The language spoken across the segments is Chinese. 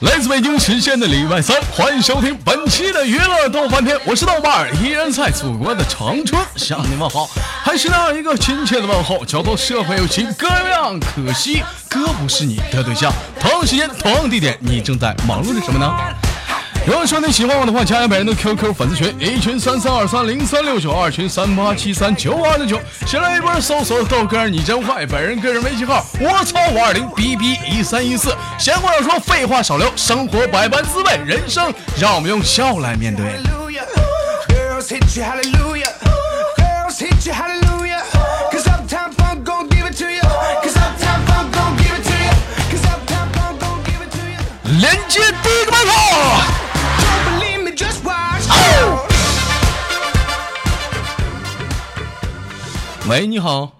来自北京时间的礼拜三，欢迎收听本期的娱乐逗翻天，我是豆瓣，依然在祖国的长春向你问好，还是那一个亲切的问候，叫做社会有情哥样，可惜。哥不是你的对象。同样时间，同样地点，你正在忙碌着什么呢？如果说你喜欢我的话，加一下本人的 QQ 粉丝群，一群三三二三零三六九，二群三八七三九二六九。先来一波搜索豆哥你真坏，本人个人微信号我操五二零 B B 一三一四。闲话少说，废话少聊，生活百般滋味，人生让我们用笑来面对。连接第一个麦克。喂，你好。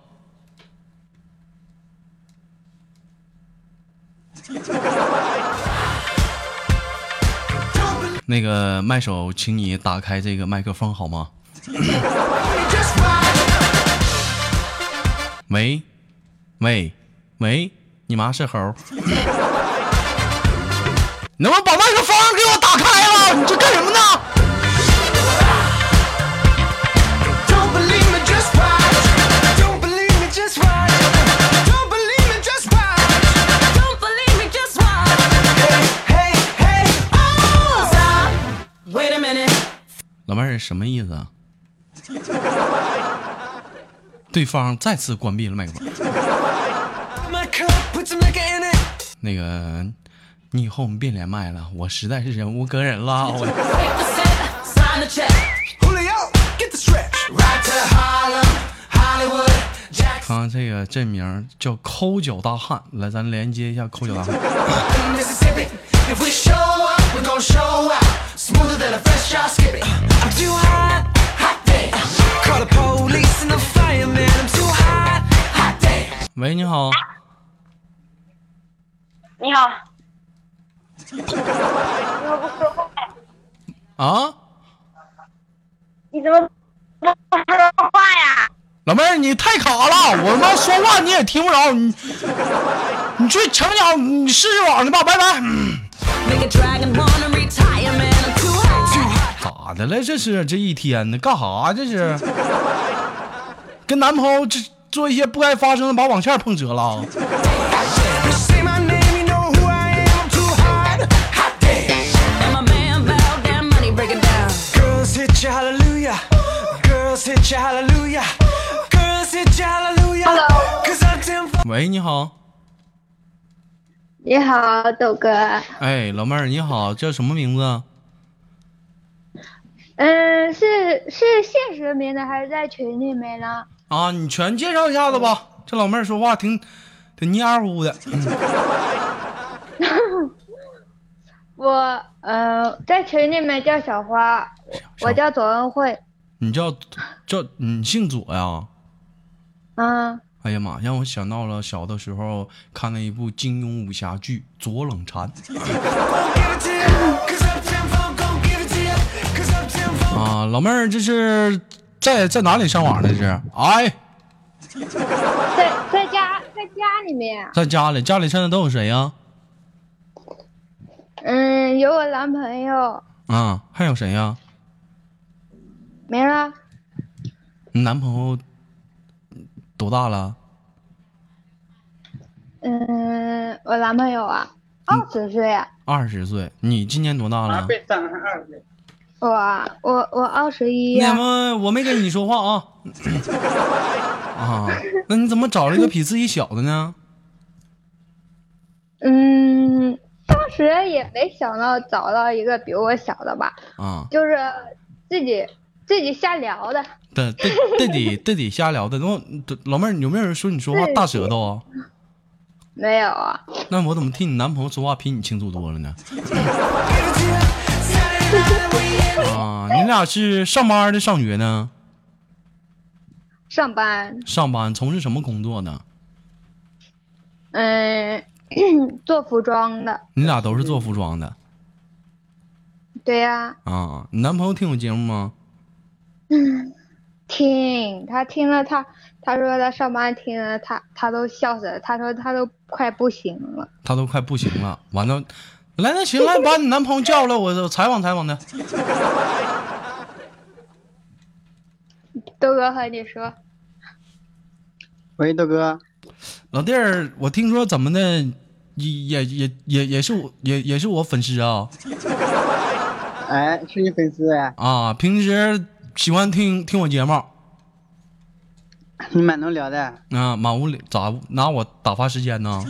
那个麦手，请你打开这个麦克风好吗？喂，喂，喂，你妈是猴？能不能把麦克风给我打开了？你这干什么呢 oh. 老妹儿什么意思啊？对方再次关闭了麦克风。那个，你以后我们别连麦了，我实在是忍无可忍了。我看看这个这名叫抠脚大汉，来，咱连接一下抠脚大汉。Mississippi. If we show up, we gon' show out. Smoother than a fresh drop skippy. I'm too hot, hot damn. Call the police and the fireman. I'm too hot, hot damn. 喂，你好，你好，你怎么不说话？啊，你怎么不说话呀？老妹儿，你太卡了，我他妈说话你也听不着，你你去墙角，你试试网去吧，拜拜。咋的了？这是这一天呢？干啥？这是跟男朋友这做一些不该发生的，把网线碰折了。喂，你好，你好，豆哥。哎，老妹儿你好，叫什么名字？嗯，是是现实名的还是在群里面呢？啊，你全介绍一下子吧。这老妹儿说话挺挺蔫乎的。我呃在群里面叫小花，我叫左恩惠。你叫叫你姓左呀？嗯，哎呀妈，让我想到了小的时候看了一部金庸武侠剧《左冷禅》啊。老妹儿，这是在在哪里上网呢？这是？哎，在在家在家里面。在家里，家里现在都有谁呀？嗯，有我男朋友，啊，还有谁呀？没了。你男朋友多大了？嗯，我男朋友啊，二十岁啊。二十岁。你今年多大了？我我我二十一那怎。么我没跟你说话啊。啊，那你怎么找了一个比自己小的呢？嗯，当时也没想到找到一个比我小的吧，啊，就是自己自己瞎聊的。对对对得对得瞎聊的。那我老妹儿，有没有人说你说话大舌头啊？没有啊，那我怎么听你男朋友说话比你清楚多了呢？啊，你俩是上班的上学呢？上班，上班从事什么工作呢？嗯，做服装的。你俩都是做服装的对呀、啊？你男朋友听我节目吗？听他听了他，他说他上班听了他，他都笑死了。他说他都快不行了。他都快不行了，完了，来，那行，来把你男朋友叫来，我我采访采访他。豆哥和你说，喂，豆哥，老弟儿，我听说怎么的，也也也也也是我也也是我粉丝啊哎，是你粉丝哎，啊！平时喜欢听听我节目你蛮能聊的。啊，满屋里咋拿我打发时间呢？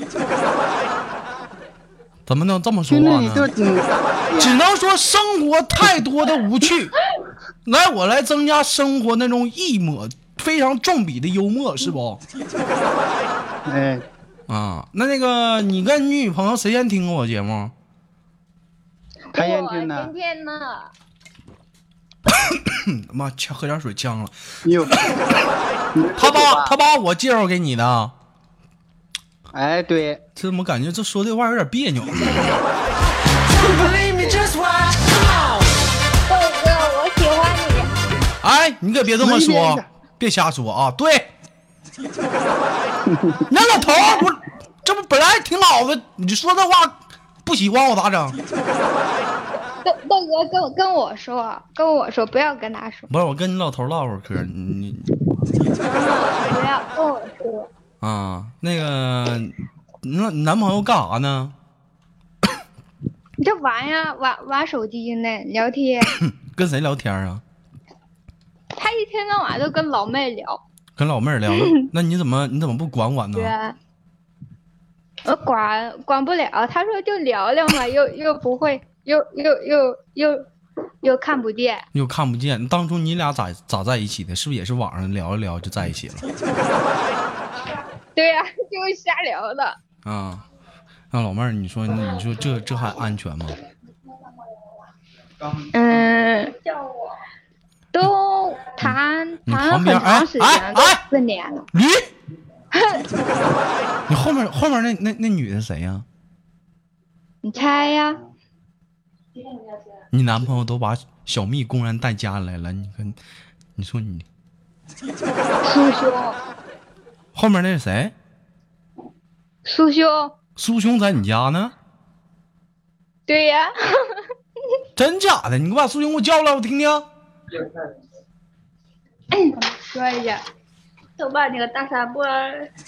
怎么能这么说话呢？只能说生活太多的无趣，来我来增加生活那种一抹非常重笔的幽默，是不？哎，啊，那那个你跟你女朋友谁先听过我节目？他先我听的今，天呢，嗯 妈，呛喝点水呛了。哟，他把他把我介绍给你的，哎，对，这怎么感觉这说这话有点别扭。哎，你可别这么说，别瞎说啊！对，那老头儿不，这不本来挺老的，你说这话不喜欢我咋整？豆豆哥跟我跟我说，跟我说，不要跟他说，不是，我跟你老头唠会儿嗑，你你 不要跟我说。啊，那个，你那你男朋友干啥呢？你这玩呀，玩玩手机呢，聊天。跟谁聊天啊？他一天到晚都跟老妹聊。跟老妹儿聊。那你怎么你怎么不管管呢我管管不了。他说就聊聊嘛，又又不会，又又又又又看不见。又看不见，当初你俩咋咋在一起的？是不是也是网上聊一聊就在一起了？对呀、就是瞎聊的。啊，那老妹儿，你说你说这这还安全吗？嗯，都谈你谈了很长时间，都四年了。驴，你后面后面那那那女的谁呀、你猜呀？你男朋友都把小蜜公然带家来了，你看，你说你 苏兄，后面那是谁？苏兄，苏兄在你家呢？对呀、真假的？你给我把苏兄给我叫来，我听听。说一下，都把那个大傻波儿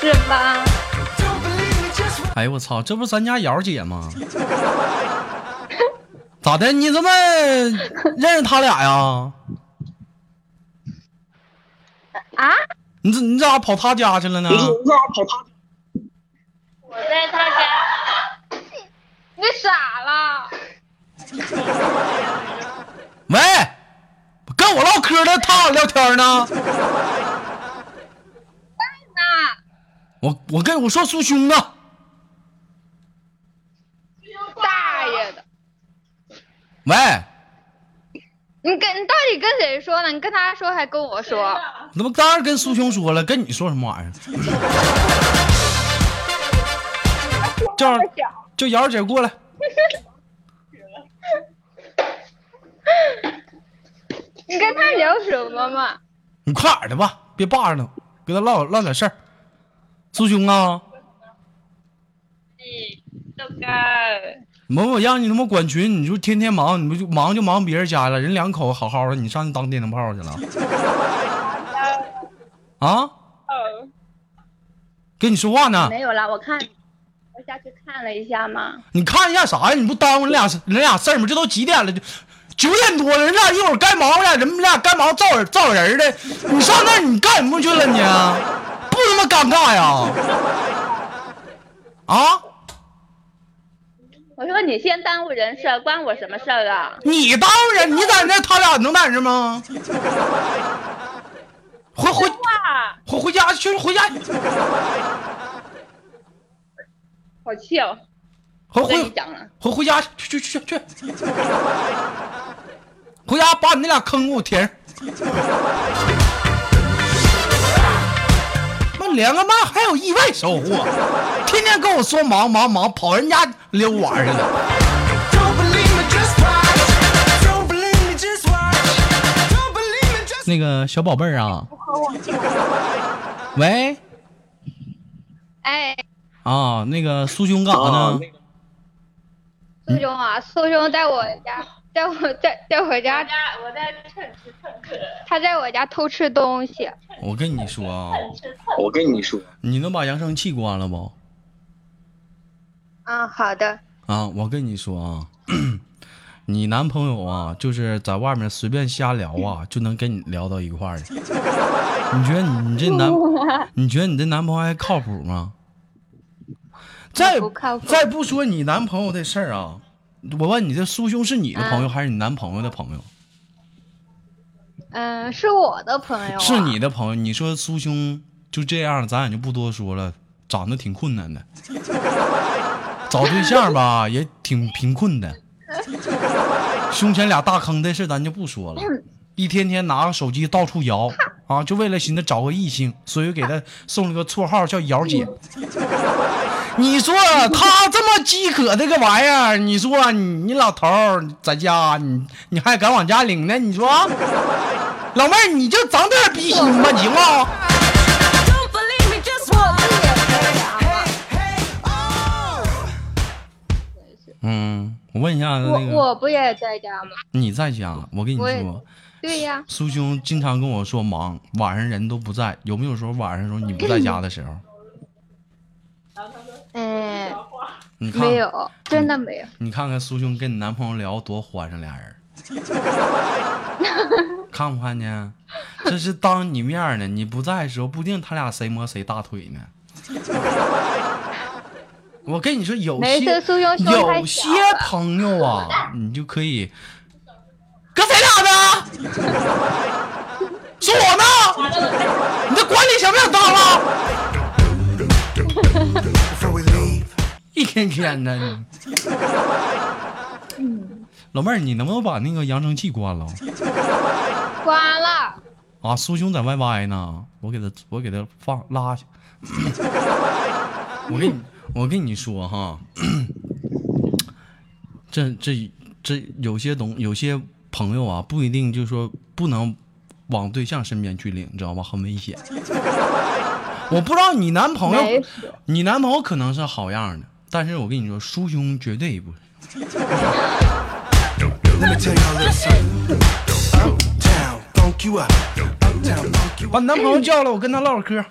是吧？哎呦我操，这不是咱家瑶姐吗？咋的？你怎么认识他俩呀？啊？你这你咋跑他家去了呢？我在他家，你傻了？喂，跟我唠嗑呢，他俩聊天呢。在呢我我跟我说苏兄呢。大爷的！喂，你跟你到底跟谁说呢？你跟他说还跟我说？那不当然跟苏兄说了，跟你说什么玩意儿？叫叫瑶姐过来。你跟他聊什么嘛？你快点的吧，别霸着呢，跟他唠唠点事儿。苏兄啊，豆哥，我我让你他妈管群，你就天天忙，你不就忙就忙别人家了，人两口好好的，你上去当电灯泡去了？啊？跟你说话呢，没有啦，我看我下去看了一下嘛。你看一下啥呀？你不耽误你俩你俩事儿吗？这都几点了？就九点多了，人俩一会儿该忙了，人俩该忙造人造人的。你上那儿你干什么去了你？不他妈尴尬呀？啊？我说你先耽误人事，关我什么事儿啊？你耽误人，你在那，他俩能在这吗？回回哇，回回家去，回家，好气哦！回回，回回家去去去去，回家把你那俩坑给我填上。连个麦，还有意外收获，天天跟我说忙忙忙，跑人家溜玩去了。那个小宝贝儿啊，喂，哎，啊，那个苏兄干啥呢？苏兄啊，苏兄在我家在我在在我家，我在蹭吃蹭喝，他在我家偷吃东西。我跟你说啊，我跟你说，你能把扬声器关了不？嗯，好的。啊，我跟你说啊，你男朋友啊，就是在外面随便瞎聊啊，就能跟你聊到一块儿去。你觉得你你这男，你觉得你这男朋友还靠谱吗？再不再不说你男朋友的事儿啊，我问你，这苏兄是你的朋友还是你男朋友的朋友？嗯，是我的朋友、啊。是你的朋友。你说苏兄就这样，咱也就不多说了，长得挺困难的，找对象吧也挺贫困的，胸前俩大坑的事咱就不说了，一天天拿个手机到处摇啊，就为了寻思找个异性，所以给他送了个绰号叫瑶姐。你说他这么饥渴这个玩意儿，你说你你老头儿在家，你你还敢往家领呢？你说，老妹儿你就长点逼心吧，行吗.嗯，我问一下我那个，我不也在家吗？你在家？我跟你说，对呀，苏兄经常跟我说忙，晚上人都不在，有没有时候晚上时候你不在家的时候？嗯，你看，没有，真的没有。你看看苏兄跟你男朋友聊多欢上俩人，看不看见？这是当你面呢，你不在的时候，不定他俩谁摸谁大腿呢。我跟你说，有没些有些朋友啊，你就可以跟谁俩呢？说我呢？你这管理想不想当了？一天天的。老妹儿，你能不能把那个扬声器关了？关了。啊，苏兄在 YY 呢，我给他，我给他放拉下。我跟你，我跟你说哈，这这这有些东，有些朋友啊，不一定就说不能往对象身边去领，你知道吗？很危险。我不知道你男朋友，你男朋友可能是好样的，但是我跟你说，苏兄绝对不是。把你男朋友叫来，我跟他唠会嗑。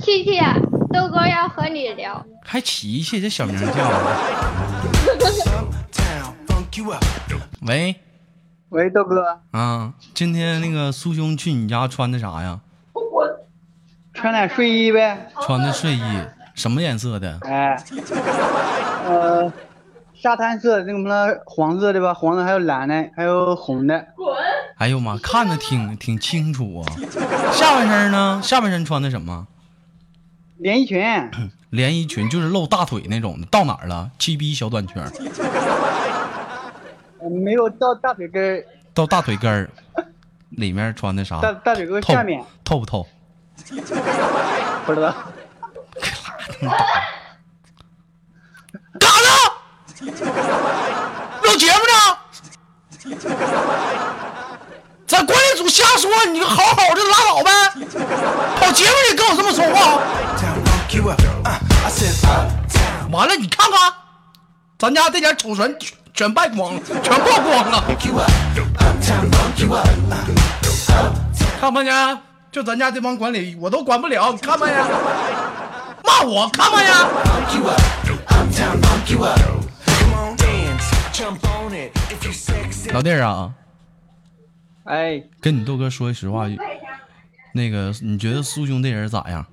琪琪，豆哥要和你聊。还琪琪这小名叫. 喂，喂，豆哥，啊，今天那个苏兄去你家穿的啥呀？穿点睡衣呗。穿的睡衣，什么颜色的？哎，呃，沙滩色，那个什么黄色的吧，黄的还有蓝的，还有红的。哎呦妈，看着挺挺清楚啊。下半身呢？下半身穿的什么？连衣裙，连衣裙，就是露大腿那种的。到哪儿了？七逼小短裙没有到大腿根儿，到大腿根儿。里面穿的啥？大大腿根下面透不透？不知道。干啥呢录节目呢！咱关理组瞎说你就好好的拉倒呗！跑节目也跟我这么说话。完了你看看咱家这点丑人全败光了全曝光了。看没看见就咱家这帮管理，我都管不了，你看没见？骂我看没见？funk you up. Uptown, funk you up. Come on, dance, jump on it. If you sexy. 老弟儿啊，哎，跟你豆哥说句实话，那个你觉得苏兄这人咋样？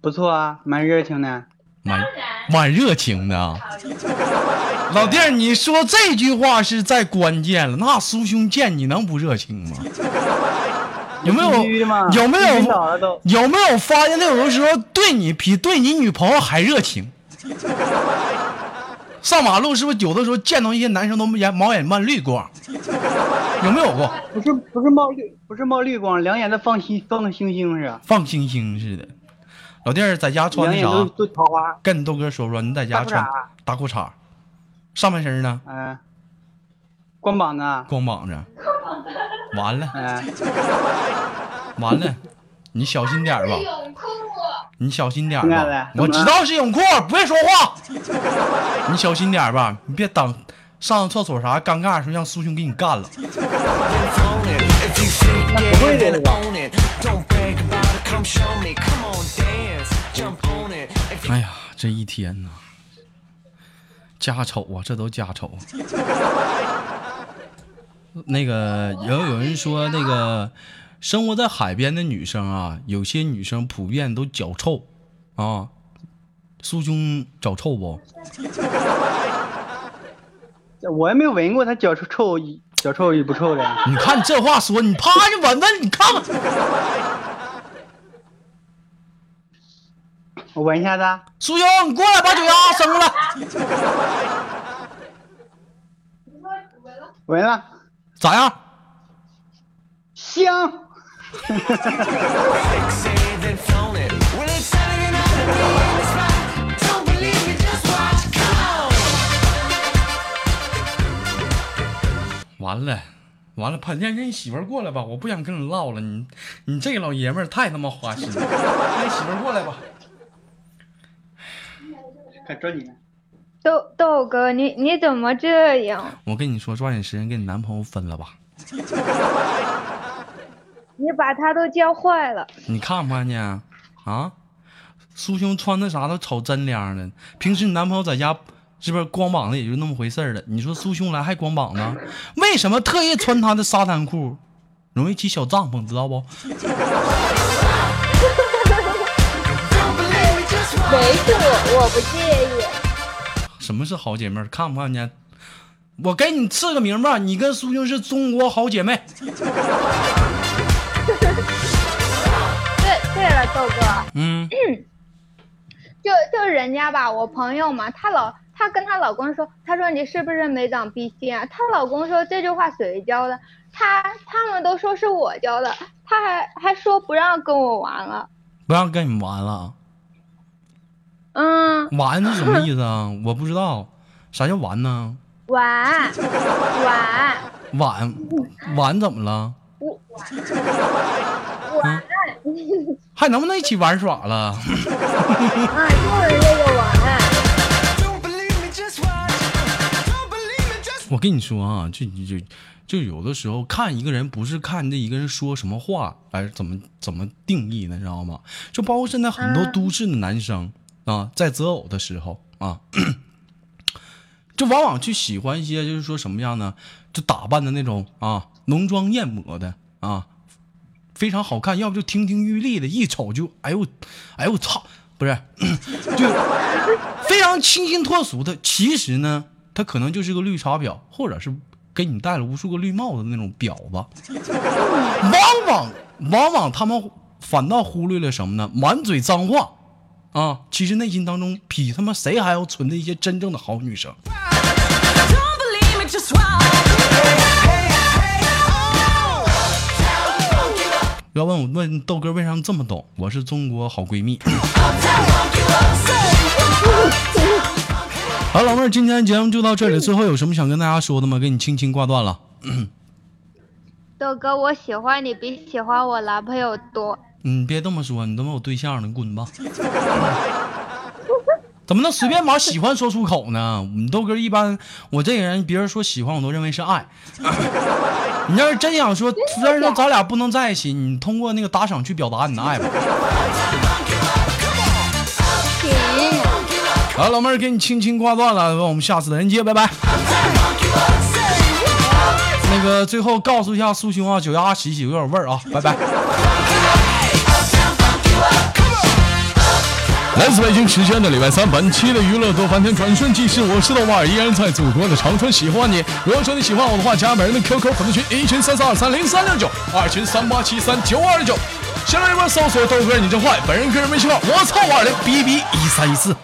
不错啊，蛮热情的。蛮蛮热情的啊。老弟儿，你说这句话是在关键了，那苏兄见你能不热情吗？有没有有没有有没有发现他有的时候对你比对你女朋友还热情？上马路是不是有的时候见到一些男生都眼毛眼漫绿光？有没有过？不是不是冒绿不是冒绿光，两眼在放星放个星星似的，放星星似的。老弟儿在家穿的啥？都桃花。跟你豆哥说说，你在家穿大裤衩大裤衩，上半身呢嗯、光膀子。光膀子，完了嗯、完了，你小心点儿吧，泳裤，你小心点吧。我知道是泳裤，不会说话，你小心点儿吧，你别等上厕所啥尴尬的时候让苏兄给你干了。不会的？哎呀，这一天呐，家丑啊，这都家丑。那个有有人说，那个生活在海边的女生啊，有些女生普遍都脚臭啊。苏兄脚臭不？我也没闻过他脚臭臭脚臭与不臭的。你看你这话说，你趴下闻闻，你看看。我闻一下子，苏兄，你过来把脚丫伸过来。闻了，咋样？香。完了，完了，潘先生，你媳妇儿过来吧，我不想跟你唠了。你你这个老爷们儿太他妈花心了，让你媳妇儿过来吧。快抓紧！豆豆哥，你你怎么这样？我跟你说，抓紧时间跟你男朋友分了吧。你把他都教坏了。你看不看见啊？啊，苏兄穿的啥都瞅真亮的。平时你男朋友在家是不是光膀子也就那么回事儿了？你说苏兄来还光膀子，为什么特意穿他的沙滩裤？容易起小帐篷，知道不？没事，我我不介意。什么是好姐妹？看不看见？我给你赐个名吧，你跟苏兄是中国好姐妹。对对了，豆哥，嗯，就就人家吧，我朋友嘛，她老她跟她老公说，她说你是不是没长逼心啊？她老公说这句话谁教的？她他们都说是我教的，她还还说不让跟我玩了。不让跟你玩了。嗯，玩是什么意思啊？我不知道，啥叫玩呢？玩玩玩玩怎么了？玩，还能不能一起玩耍了？啊，就是这个玩。我跟你说啊，就就就就有的时候看一个人，不是看这一个人说什么话，哎，怎么怎么定义呢？知道吗？就包括现在很多都市的男生、啊，在择偶的时候啊，就往往去喜欢一些，就是说什么样呢？就打扮的那种啊，浓妆艳抹的啊，非常好看，要不就亭亭玉立的，一瞅就哎呦，哎呦我操，不是，就非常清新脱俗的。其实呢，他可能就是个绿茶婊，或者是给你戴了无数个绿帽子的那种婊子。往往往往他们反倒忽略了什么呢？满嘴脏话啊，其实内心当中比他妈谁还要纯的一些真正的好女生。Watch. 要问我问豆哥为啥这么懂？我是中国好闺蜜。好，老妹儿，今天节目就到这里。最后有什么想跟大家说的吗？给你轻轻挂断了。豆哥，我喜欢你比喜欢我男朋友多。你别这么说，你都没有对象了，你滚吧！怎么能随便把喜欢说出口呢？你豆哥一般，我这个人，别人说喜欢我都认为是爱。你要是真想说，虽然说咱俩不能在一起，你通过那个打赏去表达你的爱吧。行，好，老妹儿，给你轻轻挂断了，我们下次再连接，拜拜。那个最后告诉一下苏兄啊，脚丫洗洗有点味儿啊，拜拜。来自北京时间的礼拜三，本期的娱乐多翻天转瞬即逝，我是豆瓣儿，依然在祖国的长春喜欢你。如果说你喜欢我的话，加本人的 QQ 粉丝群，一群三三二三零三六九，二群三八七三九二九。新浪微博搜索豆哥你真坏，本人个人微信号我操五二零 B B 一三一四。